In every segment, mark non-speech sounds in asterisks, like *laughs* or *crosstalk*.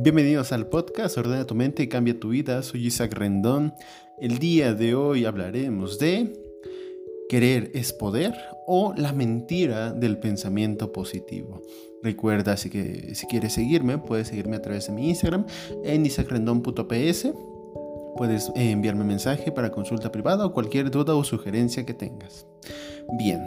Bienvenidos al podcast Ordena tu mente y cambia tu vida. Soy Isaac Rendón. El día de hoy hablaremos de querer es poder o la mentira del pensamiento positivo. Recuerda, que, si quieres seguirme, puedes seguirme a través de mi Instagram en isacrendon.ps. Puedes enviarme mensaje para consulta privada o cualquier duda o sugerencia que tengas. Bien,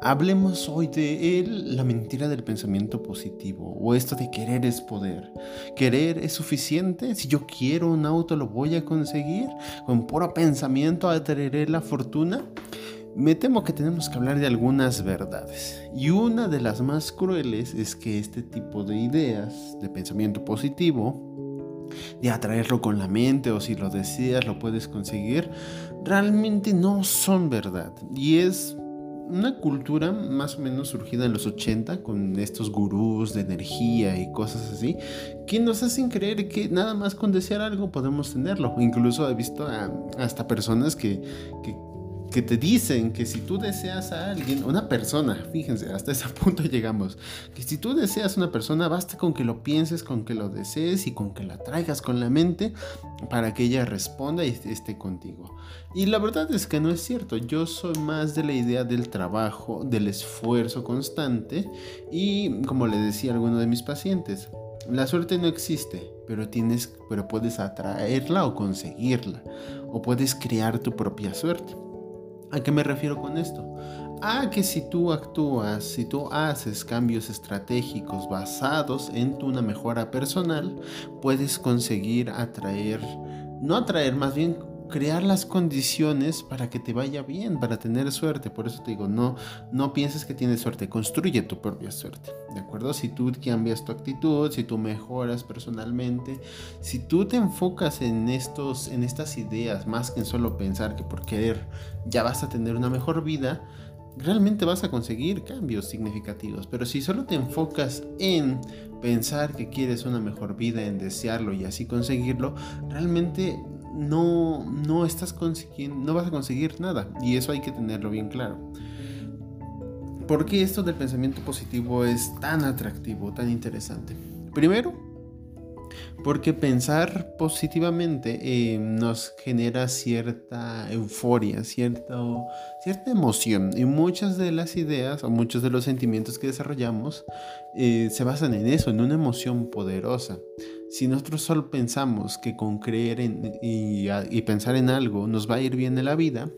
Hablemos hoy de la mentira del pensamiento positivo o esto de querer es poder. ¿Querer es suficiente? Si yo quiero un auto lo voy a conseguir. Con puro pensamiento atraeré la fortuna. Me temo que tenemos que hablar de algunas verdades. Y una de las más crueles es que este tipo de ideas de pensamiento positivo, de atraerlo con la mente o si lo deseas lo puedes conseguir, realmente no son verdad. Y es una cultura más o menos surgida en los 80 con estos gurús de energía y cosas así, que nos hacen creer que nada más con desear algo podemos tenerlo. Incluso he visto hasta personas que, que te dicen que si tú deseas a alguien, una persona, fíjense, hasta ese *laughs* punto llegamos, que si tú deseas a una persona, basta con que lo pienses, con que lo desees y con que la traigas con la mente para que ella responda y esté contigo. Y la verdad es que no es cierto, yo soy más de la idea del trabajo, del esfuerzo constante y como le decía a alguno de mis pacientes, la suerte no existe, pero tienes, pero puedes atraerla o conseguirla, o puedes crear tu propia suerte. ¿A qué me refiero con esto? A que si tú actúas, si tú haces cambios estratégicos basados en tu una mejora personal, puedes conseguir atraer, no atraer, más bien crear las condiciones para que te vaya bien, para tener suerte. Por eso te digo, no, no pienses que tienes suerte, construye tu propia suerte. ¿De acuerdo? Si tú cambias tu actitud, si tú mejoras personalmente, si tú te enfocas en, estos, en estas ideas más que en solo pensar que por querer ya vas a tener una mejor vida, realmente vas a conseguir cambios significativos. Pero si solo te enfocas en pensar que quieres una mejor vida, en desearlo y así conseguirlo, realmente no, no estás consiguiendo, no vas a conseguir nada. Y eso hay que tenerlo bien claro. ¿Por qué esto del pensamiento positivo es tan atractivo, tan interesante? Primero, porque pensar positivamente eh, nos genera cierta euforia, cierta, emoción. Y muchas de las ideas o muchos de los sentimientos que desarrollamos eh, se basan en eso, en una emoción poderosa. Si nosotros solo pensamos que con creer y, y pensar en algo nos va a ir bien en la vida,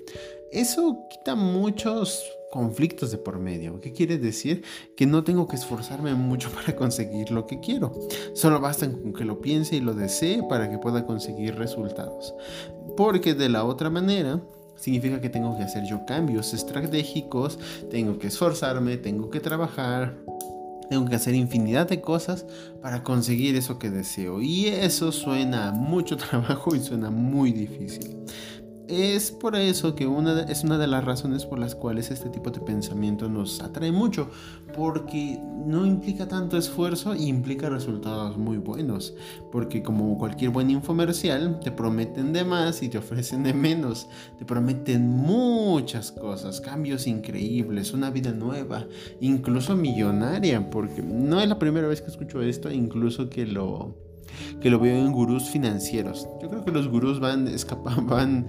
eso quita muchos conflictos de por medio. ¿Qué quiere decir? Que no tengo que esforzarme mucho *laughs* para conseguir lo que quiero. Solo basta con que lo piense y lo desee para que pueda conseguir resultados. Porque de la otra manera, significa que tengo que hacer yo cambios estratégicos, tengo que esforzarme, tengo que trabajar, tengo que hacer infinidad de cosas para conseguir eso que deseo. Y eso suena mucho *laughs* trabajo y suena muy difícil. Es por eso que una es una de las razones por las cuales este tipo de pensamiento nos atrae mucho, porque no implica tanto esfuerzo y implica resultados muy buenos, porque como cualquier buen infomercial, te prometen de más y te ofrecen de menos, te prometen muchas cosas, cambios increíbles, una vida nueva, incluso millonaria, porque no es la primera vez que escucho esto, incluso que lo que lo veo en gurús financieros. Yo creo que los gurús van escapando, *laughs* van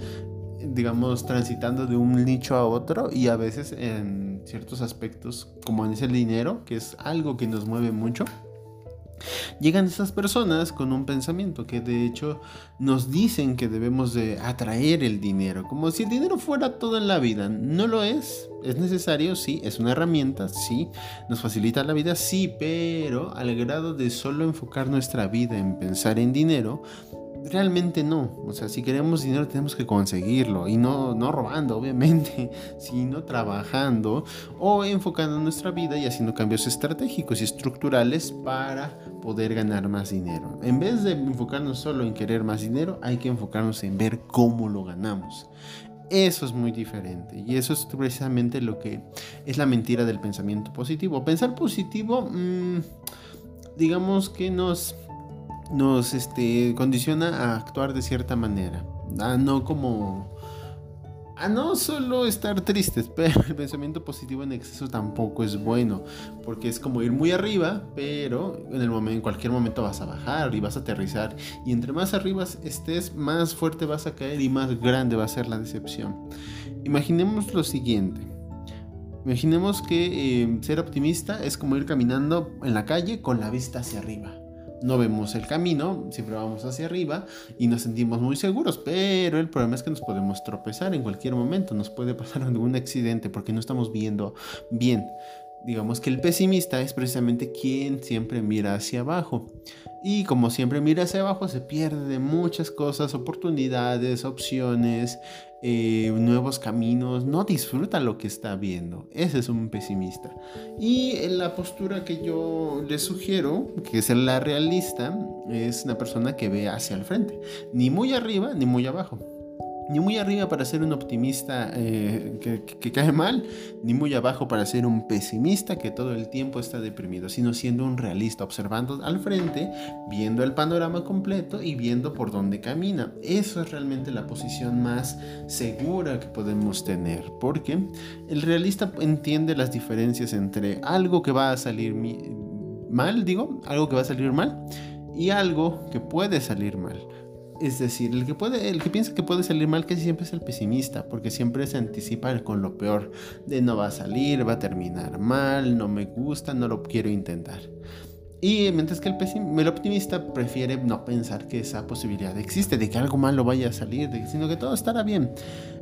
digamos, transitando de un nicho a otro y a veces en ciertos aspectos, como en ese dinero, que es algo que nos mueve mucho, llegan esas personas con un pensamiento que de hecho nos dicen que debemos de atraer el dinero, como si el dinero fuera todo en la vida. No lo es, es necesario, sí, es una herramienta, sí, nos facilita la vida, sí, pero al grado de solo enfocar nuestra vida en pensar en dinero, Realmente no. O sea, si queremos dinero tenemos que conseguirlo. Y no, no robando, obviamente, *laughs* sino trabajando o enfocando nuestra vida y haciendo cambios estratégicos y estructurales para poder ganar más dinero. En vez de enfocarnos solo en querer más dinero, hay que enfocarnos en ver cómo lo ganamos. Eso es muy diferente y eso es precisamente lo que es la mentira del pensamiento positivo. Pensar positivo, mm, digamos que nos nos este, condiciona a actuar de cierta manera, no como a no solo estar tristes, *laughs* pero el pensamiento positivo en exceso tampoco es bueno, porque es como ir muy arriba, pero en, el momento, en cualquier momento vas a bajar y vas a aterrizar, y entre más arriba estés, más fuerte vas a caer y más grande va a ser la decepción. Imaginemos lo siguiente. Imaginemos que eh, ser optimista es como ir caminando en la calle con la vista hacia arriba no vemos el camino, siempre vamos hacia arriba y nos sentimos muy seguros, pero el problema es que nos podemos tropezar en cualquier momento, nos puede pasar *laughs* algún accidente porque no estamos viendo bien. Digamos que el pesimista es precisamente quien siempre mira hacia abajo. Y como siempre mira hacia abajo, se pierde de muchas cosas, oportunidades, opciones, eh, nuevos caminos, no disfruta lo que está viendo. Ese es un pesimista. Y la postura que yo le sugiero, que es la realista, es una persona que ve hacia el frente, ni muy arriba ni muy abajo ni muy arriba para ser un optimista eh, que, cae mal, ni muy abajo para ser un pesimista que todo el tiempo está deprimido, sino siendo un realista, observando al frente, viendo el panorama completo y viendo por dónde camina. Eso es realmente la posición más segura que podemos tener, porque el realista entiende las diferencias entre algo que va a salir mal, digo, algo que va a salir mal, y algo que puede salir mal. Es decir, el que, piensa que puede salir mal casi siempre es el pesimista, porque siempre se anticipa con lo peor, de no va a salir, va a terminar mal, no me gusta, no lo quiero intentar. Y mientras que el, el optimista prefiere no pensar que esa posibilidad existe, de que algo malo vaya a salir, sino que todo estará bien.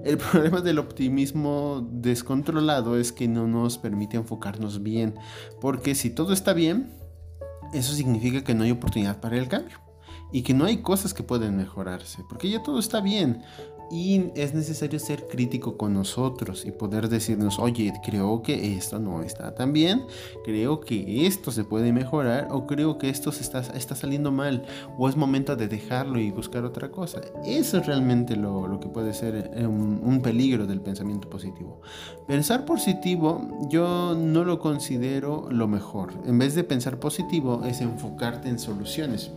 El *laughs* problema del optimismo descontrolado es que no nos permite enfocarnos bien, porque si todo está bien, eso significa que no hay oportunidad para el cambio y que no hay cosas que pueden mejorarse, porque ya todo está bien. Y es necesario ser crítico con nosotros y poder decirnos, oye, creo que esto no está tan bien, creo que esto se puede mejorar o creo que esto está, saliendo mal o es momento de dejarlo y buscar otra cosa. Eso es realmente lo, que puede ser eh, un peligro del pensamiento positivo. Pensar positivo yo no lo considero lo mejor. En vez de pensar positivo es enfocarte en soluciones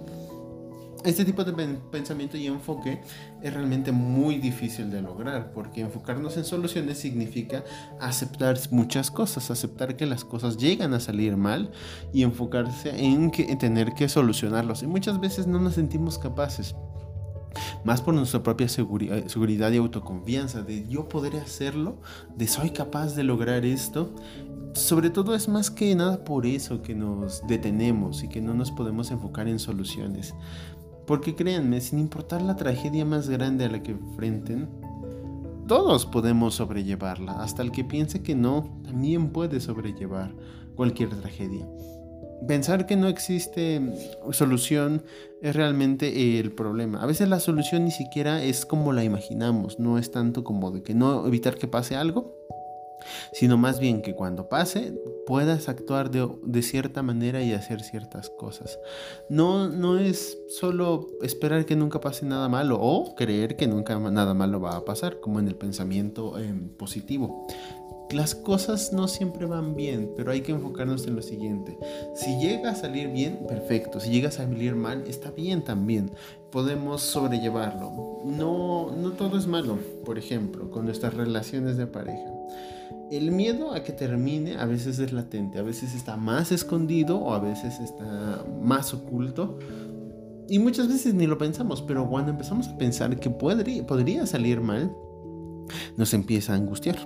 este tipo de pensamiento y enfoque es realmente muy difícil de lograr porque enfocarnos en soluciones significa aceptar muchas cosas, aceptar que las cosas llegan a salir mal y enfocarse en, que, tener que solucionarlos. Y muchas veces no nos sentimos capaces más por nuestra propia seguridad, seguridad y autoconfianza, de yo podré hacerlo, de soy capaz de lograr esto. Sobre todo es más que nada por eso que nos detenemos y que no nos podemos enfocar en soluciones. Porque créanme, sin importar la tragedia más grande a la que enfrenten, todos podemos sobrellevarla. Hasta el que piense que no, también puede sobrellevar cualquier tragedia. Pensar que no existe solución es realmente el problema. A veces la solución ni siquiera es como la imaginamos, no es tanto como de que no evitar que pase algo, sino más bien que cuando pase puedas actuar de, cierta manera y hacer ciertas cosas. No, no es solo esperar que nunca pase nada malo o creer que nunca nada malo va a pasar, como en el pensamiento em, positivo. Las cosas no siempre van bien, pero hay que enfocarnos en lo siguiente. Si llega a salir bien, perfecto. Si llega a salir mal, está bien también. Podemos sobrellevarlo. No, no todo es malo, por ejemplo, con nuestras relaciones de pareja el miedo a que termine a veces es latente, a veces está más escondido o a veces está más oculto. Y muchas veces ni lo pensamos, pero cuando empezamos a pensar que podría, salir mal, nos empieza a angustiar,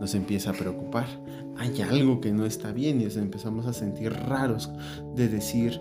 nos empieza a preocupar. Hay algo que no está bien y nos empezamos a sentir raros de decir,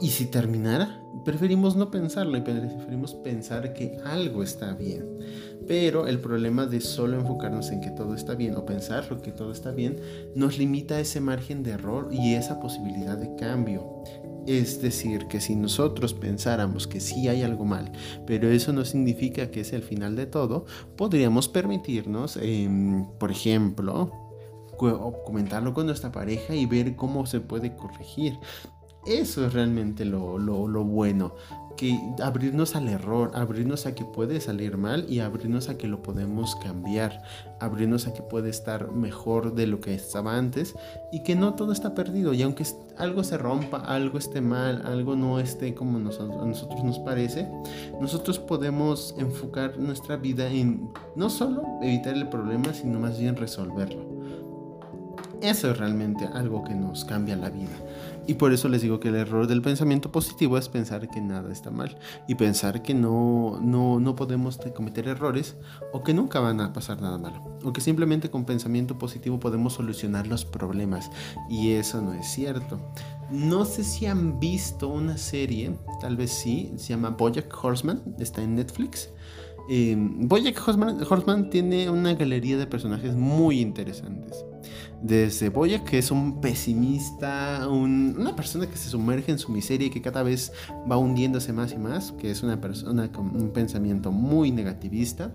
¿y si terminara? Preferimos no pensarlo y preferimos pensar que algo está bien. Pero el problema de solo enfocarnos en que todo está bien o pensar lo que todo está bien nos limita ese margen de error y esa posibilidad de cambio. Es decir, que si nosotros pensáramos que sí hay algo mal, pero eso no significa que es el final de todo, podríamos permitirnos, em, por ejemplo, comentarlo con nuestra pareja y ver cómo se puede corregir. Eso es realmente lo, lo, bueno. que abrirnos al error, abrirnos a que puede salir mal y abrirnos a que lo podemos cambiar, abrirnos a que puede estar mejor de lo que estaba antes y que no todo está perdido y aunque algo se rompa, algo esté mal, algo no esté como a nosotros nos parece, nosotros podemos enfocar nuestra vida en no solo evitar el problema, sino más bien resolverlo. Eso es realmente algo que nos cambia la vida. Y por eso les digo que el error del pensamiento positivo es pensar que nada está mal y pensar que no, no, no podemos cometer errores o que nunca van a pasar nada malo o que simplemente con pensamiento positivo podemos solucionar los problemas y eso no es cierto. No sé si han visto una serie, tal vez sí, se llama Bojack Horseman, está en Netflix. Eh, Bojack Horseman tiene una galería de personajes muy interesantes desde Boya, que es un pesimista, una persona que se sumerge en su miseria y que cada vez va hundiéndose más y más, que es una persona con un pensamiento muy negativista.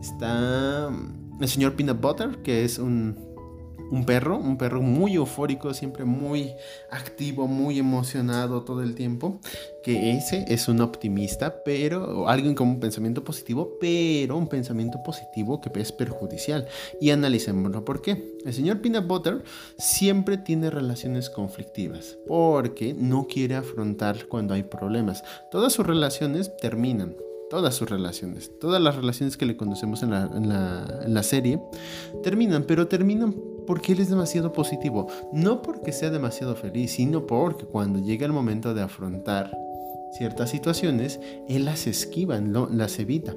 Está el señor Peanut Butter, que es un un perro, un perro muy eufórico, siempre muy activo, muy emocionado todo el tiempo, que ese es un optimista, pero alguien con un pensamiento positivo, pero un pensamiento positivo que es perjudicial. Y analicémoslo por qué. El señor Peanut Butter siempre tiene relaciones conflictivas, porque no quiere afrontar cuando hay problemas. Todas sus relaciones terminan, todas sus relaciones, todas las relaciones que le conocemos en la, serie, terminan, pero terminan porque él es demasiado positivo. No porque sea demasiado feliz, sino porque cuando llega el momento de afrontar ciertas situaciones, él las esquiva, las evita.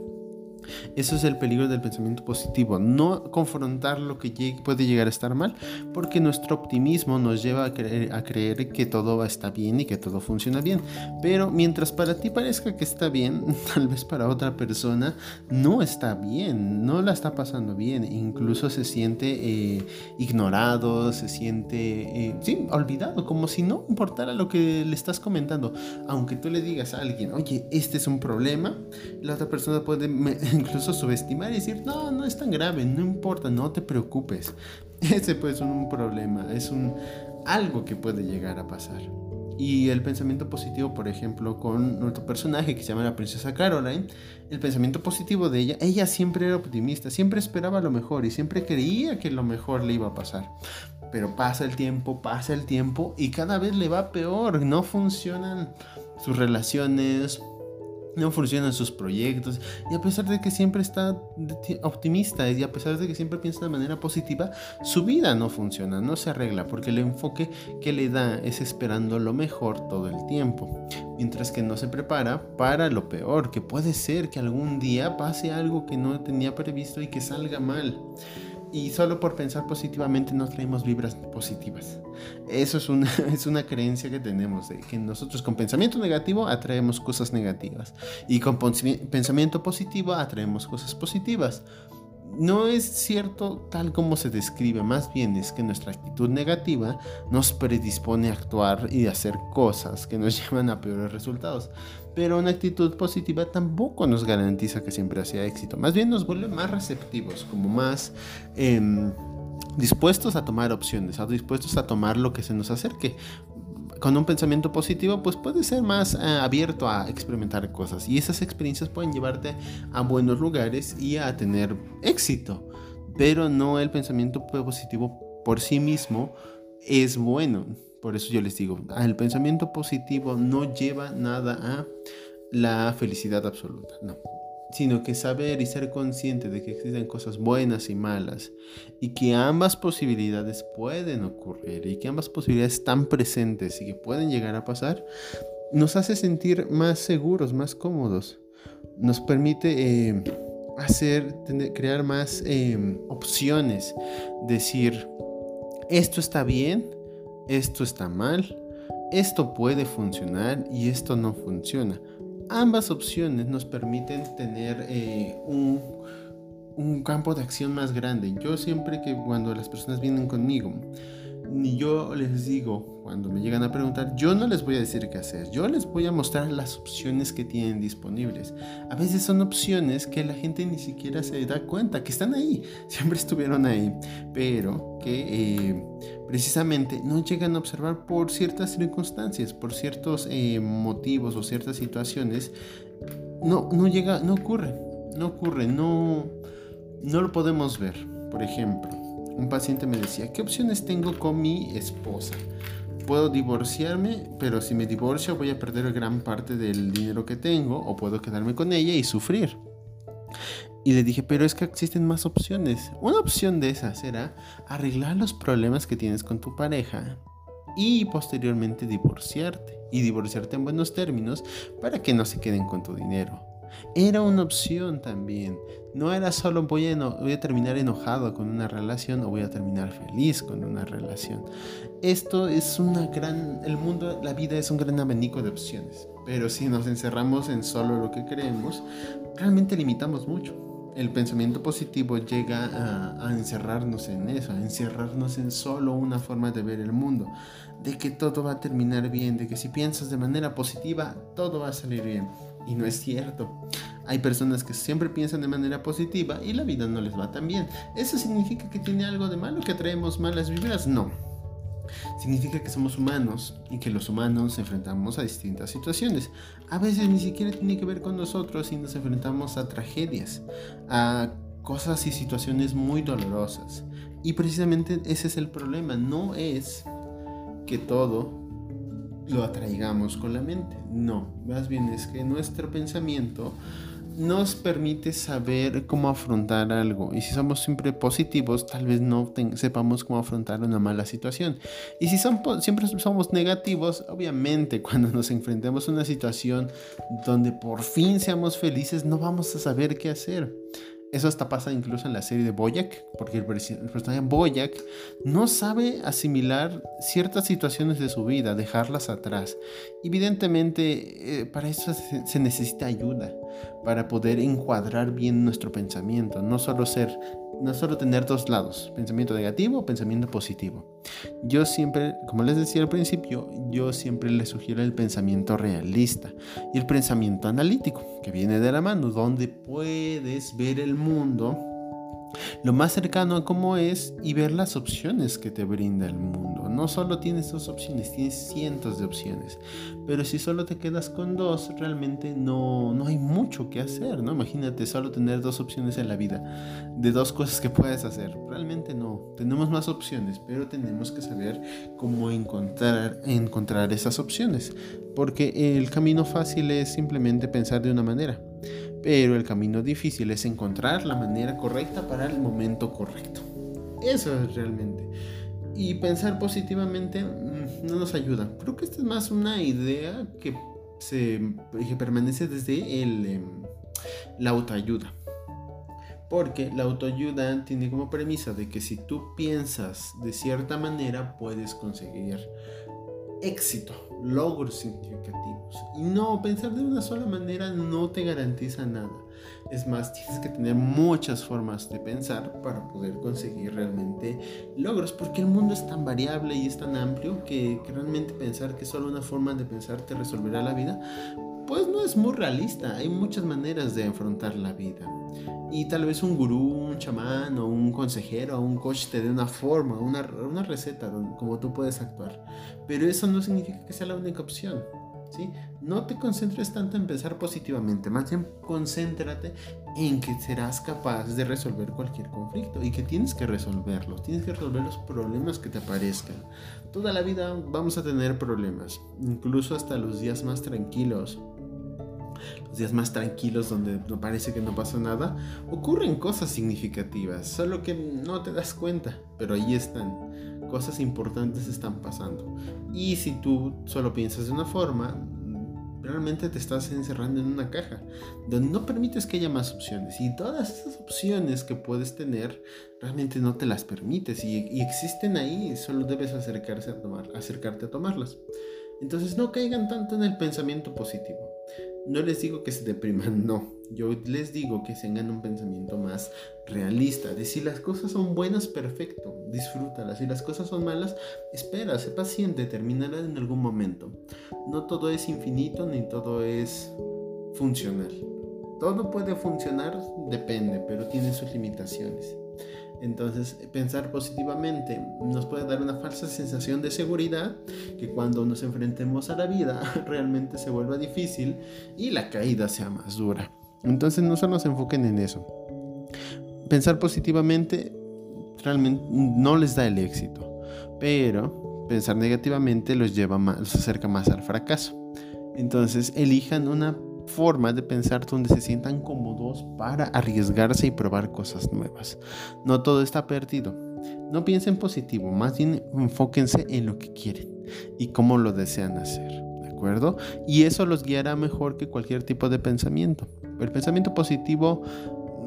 Eso es el peligro del pensamiento positivo, no confrontar lo que puede llegar a estar mal, porque nuestro optimismo nos lleva a creer, a creer que todo está bien y que todo funciona bien. Pero mientras para ti parezca que está bien, *laughs* tal vez para otra persona no está bien, no la está pasando bien, incluso se siente eh, ignorado, se siente, eh, sí, olvidado, como si no importara lo que le estás comentando. Aunque tú le digas a alguien, oye, este es un problema, la otra persona puede *laughs* incluso subestimar y decir, no, no es tan grave, no importa, no te preocupes. *laughs* Ese pues es un problema, es un algo que puede llegar a pasar. Y el pensamiento positivo, por ejemplo, con nuestro personaje que se llama la princesa Caroline, el pensamiento positivo de ella, ella siempre era optimista, siempre esperaba lo mejor y siempre creía que lo mejor le iba a pasar. Pero pasa el tiempo, pasa el tiempo y cada vez le va peor, no funcionan sus relaciones, no funcionan sus proyectos. Y a pesar de que siempre está optimista y a pesar de que siempre piensa de manera positiva, su vida no funciona, no se arregla porque el enfoque que le da es esperando lo mejor todo el tiempo, mientras que no se prepara para lo peor, que puede ser que algún día pase algo que no tenía previsto y que salga mal y solo por pensar positivamente no traemos vibras positivas. Eso es una, *laughs* es una creencia que tenemos, de que nosotros con pensamiento negativo atraemos cosas negativas y con pensamiento positivo atraemos cosas positivas. No es cierto tal como se describe, más bien es que nuestra actitud negativa nos predispone a actuar y a hacer cosas que nos *laughs* llevan a peores resultados. Pero una actitud positiva tampoco nos garantiza que siempre sea éxito. Más bien nos vuelve más receptivos, como más em, dispuestos a tomar opciones, dispuestos a tomar lo que se nos acerque con un pensamiento positivo, pues puedes ser más eh, abierto a experimentar cosas y esas experiencias pueden llevarte a buenos lugares y a tener éxito, pero no el pensamiento positivo por sí mismo es bueno. Por eso yo les digo, el pensamiento positivo no lleva nada a la felicidad absoluta, no. Sino que saber y ser consciente de que existen cosas buenas y malas y que ambas posibilidades pueden ocurrir y que ambas posibilidades están presentes y que pueden llegar a pasar, nos hace sentir más seguros, más cómodos. Nos permite eh, hacer, crear más eh, opciones. Decir, esto está bien, esto está mal, esto puede funcionar y esto no funciona. Ambas opciones nos permiten tener eh, un, un campo de acción más grande. Yo siempre que cuando las personas vienen conmigo, ni yo les digo, cuando me llegan a preguntar, yo no les voy a decir qué hacer, yo les voy a mostrar las opciones que tienen disponibles. A veces son opciones que la gente ni siquiera se da cuenta que están ahí, *laughs* siempre estuvieron ahí, pero que eh, precisamente no llegan a observar por ciertas circunstancias, por ciertos eh, motivos o ciertas situaciones, no, no llega, no ocurre, no ocurre, no, no lo podemos ver. Por ejemplo, un paciente me decía, ¿qué opciones tengo con mi esposa? Puedo divorciarme, pero si me divorcio voy a perder gran parte del dinero que tengo o puedo quedarme con ella y sufrir. Y le dije, pero es que existen más opciones. Una opción de esas era arreglar los problemas que tienes con tu pareja y posteriormente divorciarte. Y divorciarte en buenos términos para que no se queden con tu dinero. Era una opción también. No era solo voy a, voy a terminar enojado con una relación o voy a terminar feliz con una relación. Esto es una gran... El mundo, la vida es un gran abanico de opciones. Pero si nos encerramos en solo lo que creemos, realmente limitamos mucho el pensamiento positivo llega a, encerrarnos en eso, a encerrarnos en solo una forma de ver el mundo, de que todo va a terminar bien, de que si piensas de manera positiva, todo va a salir bien. Y no es cierto. Hay personas que siempre piensan de manera positiva y la vida no les va tan bien. ¿Eso significa que tiene algo de malo, que traemos malas vibras? No significa que somos humanos y que los humanos nos enfrentamos a distintas situaciones. A veces ni siquiera tiene que ver con nosotros y nos enfrentamos a tragedias, a cosas y situaciones muy dolorosas. Y precisamente ese es el problema, no es que todo lo atraigamos con la mente, no, más bien es que nuestro pensamiento nos permite saber cómo afrontar algo. Y si somos siempre positivos, tal vez no sepamos cómo afrontar una mala situación. Y si son siempre somos negativos, obviamente *laughs* cuando nos enfrentemos a una situación donde por fin seamos felices, no vamos a saber qué hacer. Eso hasta pasa incluso en la serie de Boyack, porque el, personaje Boyack no sabe asimilar ciertas situaciones de su vida, dejarlas atrás. Evidentemente, eh, para eso se, necesita ayuda, para poder encuadrar bien nuestro pensamiento, no solo ser no solo tener dos lados, pensamiento negativo o pensamiento positivo. Yo siempre, como les decía al principio, yo siempre les sugiero el pensamiento realista y el pensamiento analítico, que viene de la mano, donde puedes ver el mundo lo más cercano a cómo es y ver las opciones que te brinda el mundo. No solo tienes dos opciones, tienes cientos de opciones. Pero si solo te quedas con dos, realmente no, no hay mucho que hacer, ¿no? Imagínate solo tener dos opciones en la vida, de dos cosas que puedes hacer. Realmente no. Tenemos más opciones, pero tenemos que saber cómo encontrar, encontrar esas opciones. Porque el camino fácil es simplemente pensar de una manera pero el camino difícil es encontrar la manera correcta para el momento correcto. Eso es realmente. Y pensar positivamente mm, no nos ayuda. Creo que esta es más una idea que, se, permanece desde el, em, la autoayuda. Porque la autoayuda tiene como premisa de que si tú piensas de cierta manera puedes conseguir éxito, logros significativos. Y no, pensar de una sola manera no te garantiza nada. Es más, tienes que tener muchas formas de pensar para poder conseguir realmente logros, porque el mundo es tan variable y es tan amplio que, que realmente pensar que solo una forma de pensar te resolverá la vida, pues no es muy realista. Hay muchas maneras de afrontar la vida. Y tal vez un gurú, un chamán o un consejero o un coach te dé una forma, una, una receta como tú puedes actuar. Pero eso no significa que sea la única opción. ¿sí? No te concentres tanto en pensar positivamente, más bien concéntrate en que serás capaz de resolver cualquier conflicto y que tienes que resolverlos, tienes que resolver los problemas que te aparezcan. Toda la vida vamos a tener problemas, incluso hasta los días más tranquilos los días más tranquilos donde no parece que no pasa nada, ocurren cosas significativas, solo que no te das cuenta, pero ahí están. Cosas importantes están pasando. Y si tú solo piensas de una forma, realmente te estás encerrando en una caja donde no permites que haya más opciones y todas esas opciones que puedes tener realmente no te las permites y, y existen ahí solo debes acercarse a tomar, acercarte a tomarlas entonces no caigan tanto en el pensamiento positivo no les digo que se depriman, no. Yo les digo que tengan un pensamiento más realista. De si las cosas son buenas, perfecto, disfrútalas. Si las cosas son malas, espera, sé paciente, terminarán en algún momento. No todo es infinito ni todo es funcional. Todo puede funcionar, depende, pero tiene sus limitaciones. Entonces, pensar positivamente nos puede dar una falsa sensación de seguridad que cuando nos enfrentemos a la vida *laughs* realmente se vuelva difícil y la caída sea más dura. Entonces, no solo se enfoquen en eso. Pensar positivamente realmente no les da el éxito, pero pensar negativamente los lleva más, los acerca más al fracaso. Entonces, elijan una forma de pensar donde se sientan cómodos para arriesgarse y probar cosas nuevas. No todo está perdido. No piensen positivo, más bien enfóquense en lo que quieren y cómo lo desean hacer. ¿De acuerdo? Y eso los guiará mejor que cualquier tipo de pensamiento. El pensamiento positivo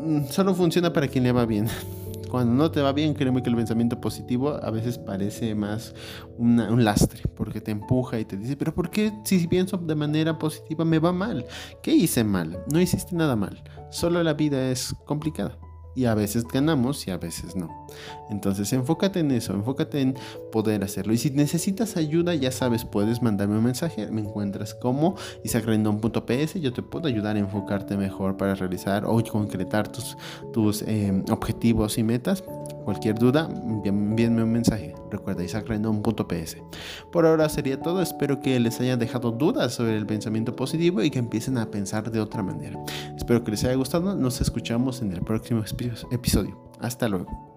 mm, solo funciona para quien le va bien. *laughs* Cuando no te va bien, créeme que el pensamiento positivo a veces parece más un lastre, porque te empuja y te dice, pero ¿por qué si pienso de manera positiva me va mal? ¿Qué hice mal? No hiciste nada mal, solo la vida es complicada y a veces ganamos y a veces no. Entonces enfócate en eso, enfócate en poder hacerlo. Y si necesitas ayuda, ya sabes, puedes mandarme un mensaje. Me encuentras como isaacrendon.ps. Yo te puedo ayudar a enfocarte mejor para realizar o concretar tus, tus eh, objetivos y metas. Cualquier duda, envíenme un mensaje. Recuerda isaacrendon.ps. Por ahora sería todo. Espero que les haya dejado dudas sobre el pensamiento positivo y que empiecen a pensar de otra manera. Espero que les haya gustado. Nos escuchamos en el próximo episodio. Hasta luego.